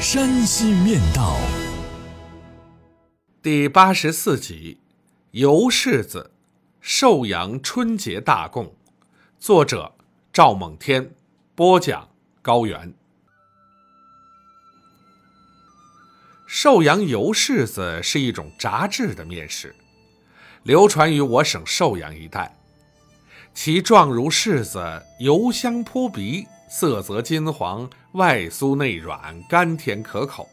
山西面道》第八十四集：游柿子，寿阳春节大贡。作者：赵梦天，播讲：高原。寿阳油柿子是一种炸制的面食，流传于我省寿阳一带。其状如柿子，油香扑鼻，色泽金黄，外酥内软，甘甜可口，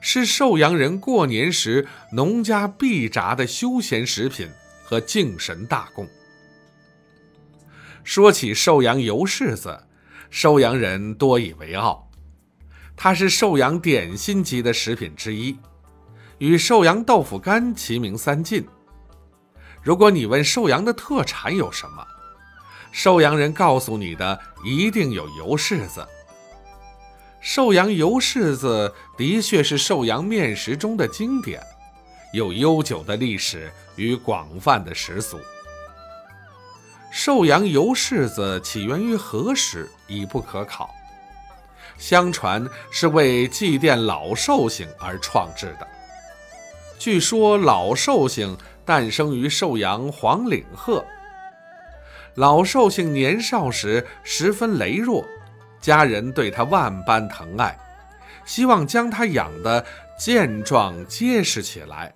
是寿阳人过年时农家必炸的休闲食品和敬神大贡。说起寿阳油柿子，寿阳人多以为傲。它是寿阳点心级的食品之一，与寿阳豆腐干齐名三晋。如果你问寿阳的特产有什么，寿阳人告诉你的一定有油柿子。寿阳油柿子的确是寿阳面食中的经典，有悠久的历史与广泛的食俗。寿阳油柿子起源于何时已不可考。相传是为祭奠老寿星而创制的。据说老寿星诞生于寿阳黄岭鹤。老寿星年少时十分羸弱，家人对他万般疼爱，希望将他养得健壮结实起来。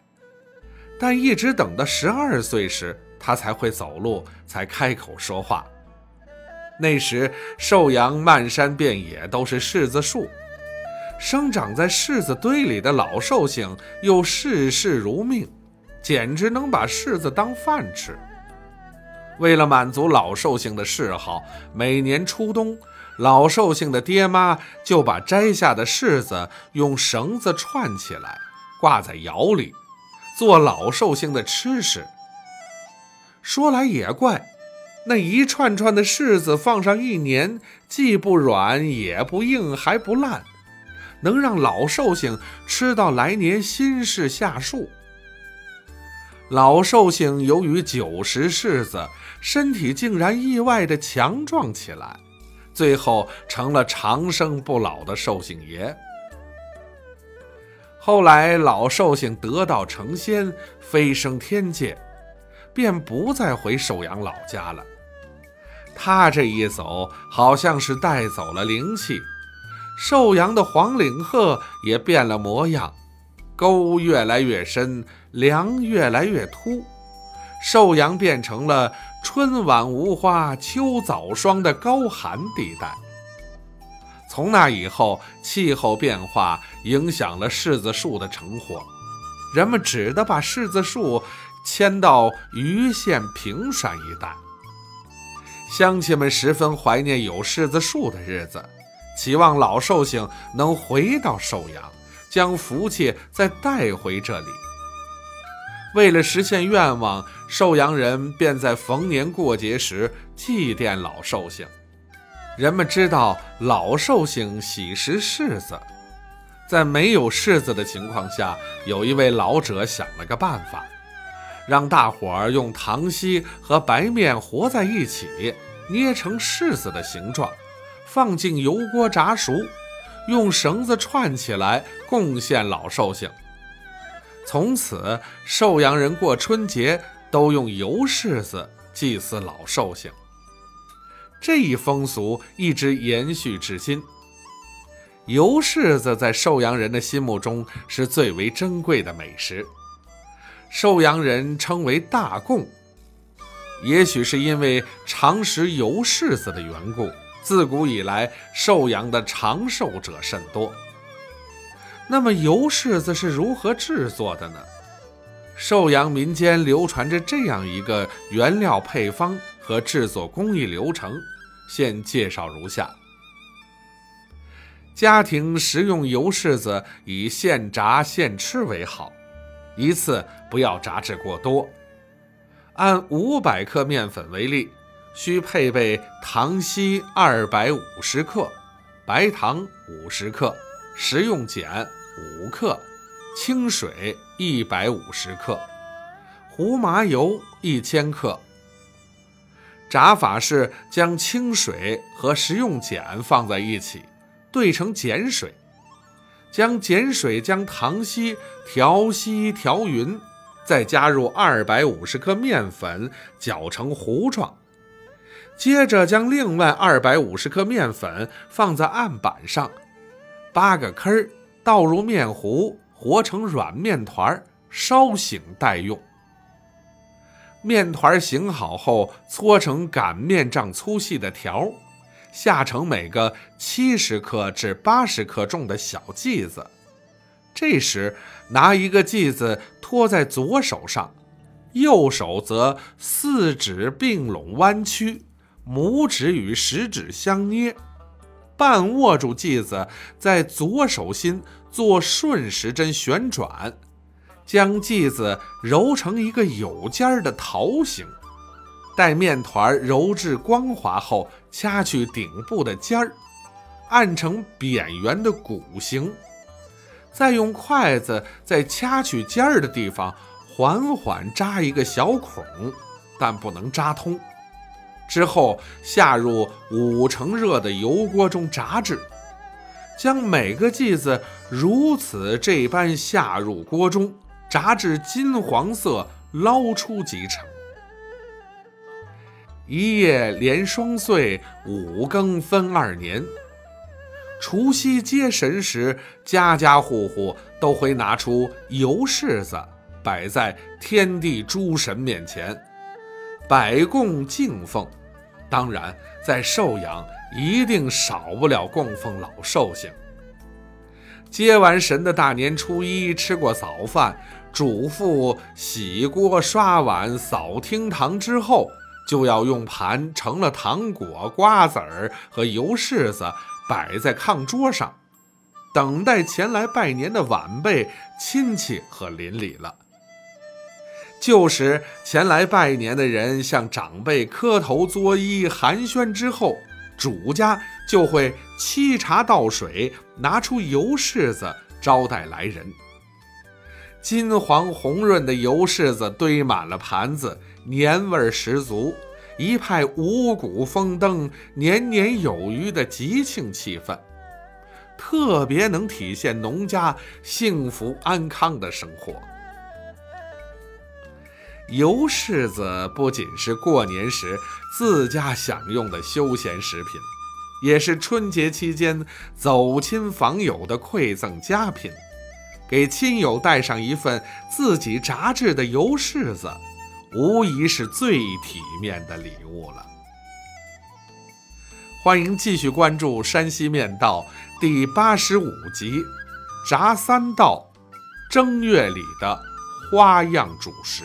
但一直等到十二岁时，他才会走路，才开口说话。那时寿阳漫山遍野都是柿子树，生长在柿子堆里的老寿星又视事如命，简直能把柿子当饭吃。为了满足老寿星的嗜好，每年初冬，老寿星的爹妈就把摘下的柿子用绳子串起来，挂在窑里，做老寿星的吃食。说来也怪。那一串串的柿子放上一年，既不软也不硬，还不烂，能让老寿星吃到来年新柿下树。老寿星由于久食柿子，身体竟然意外的强壮起来，最后成了长生不老的寿星爷。后来老寿星得道成仙，飞升天界，便不再回寿阳老家了。他这一走，好像是带走了灵气。寿阳的黄岭鹤也变了模样，沟越来越深，梁越来越秃，寿阳变成了春晚无花，秋早霜的高寒地带。从那以后，气候变化影响了柿子树的成活，人们只得把柿子树迁到盂县平山一带。乡亲们十分怀念有柿子树的日子，期望老寿星能回到寿阳，将福气再带回这里。为了实现愿望，寿阳人便在逢年过节时祭奠老寿星。人们知道老寿星喜食柿子，在没有柿子的情况下，有一位老者想了个办法。让大伙儿用糖稀和白面和在一起，捏成柿子的形状，放进油锅炸熟，用绳子串起来，贡献老寿星。从此，寿阳人过春节都用油柿子祭祀老寿星。这一风俗一直延续至今。油柿子在寿阳人的心目中是最为珍贵的美食。寿阳人称为大贡，也许是因为常食油柿子的缘故，自古以来寿阳的长寿者甚多。那么油柿子是如何制作的呢？寿阳民间流传着这样一个原料配方和制作工艺流程，现介绍如下：家庭食用油柿子以现炸现吃为好，一次不要炸制过多。按五百克面粉为例，需配备糖稀二百五十克、白糖五十克、食用碱五克、清水一百五十克、胡麻油一千克。炸法是将清水和食用碱放在一起，兑成碱水，将碱水将糖稀调稀调匀。再加入二百五十克面粉，搅成糊状。接着将另外二百五十克面粉放在案板上，扒个坑儿，倒入面糊，和成软面团，稍醒待用。面团醒好后，搓成擀面杖粗细的条，下成每个七十克至八十克重的小剂子。这时，拿一个剂子托在左手上，右手则四指并拢弯曲，拇指与食指相捏，半握住剂子，在左手心做顺时针旋转，将剂子揉成一个有尖儿的桃形。待面团揉至光滑后，掐去顶部的尖儿，按成扁圆的鼓形。再用筷子在掐取尖儿的地方缓缓扎一个小孔，但不能扎通。之后下入五成热的油锅中炸制，将每个剂子如此这般下入锅中炸至金黄色，捞出即成。一夜连双岁，五更分二年。除夕接神时，家家户户都会拿出油柿子，摆在天地诸神面前，百供敬奉。当然，在寿阳一定少不了供奉老寿星。接完神的大年初一，吃过早饭，嘱咐洗锅、刷碗、扫厅堂之后，就要用盘盛了糖果、瓜子儿和油柿子。摆在炕桌上，等待前来拜年的晚辈、亲戚和邻里了。旧时前来拜年的人向长辈磕头作揖寒暄之后，主家就会沏茶倒水，拿出油柿子招待来人。金黄红润的油柿子堆满了盘子，年味十足。一派五谷丰登、年年有余的吉庆气氛，特别能体现农家幸福安康的生活。油柿子不仅是过年时自家享用的休闲食品，也是春节期间走亲访友的馈赠佳品。给亲友带上一份自己炸制的油柿子。无疑是最体面的礼物了。欢迎继续关注《山西面道》第八十五集《炸三道》，正月里的花样主食。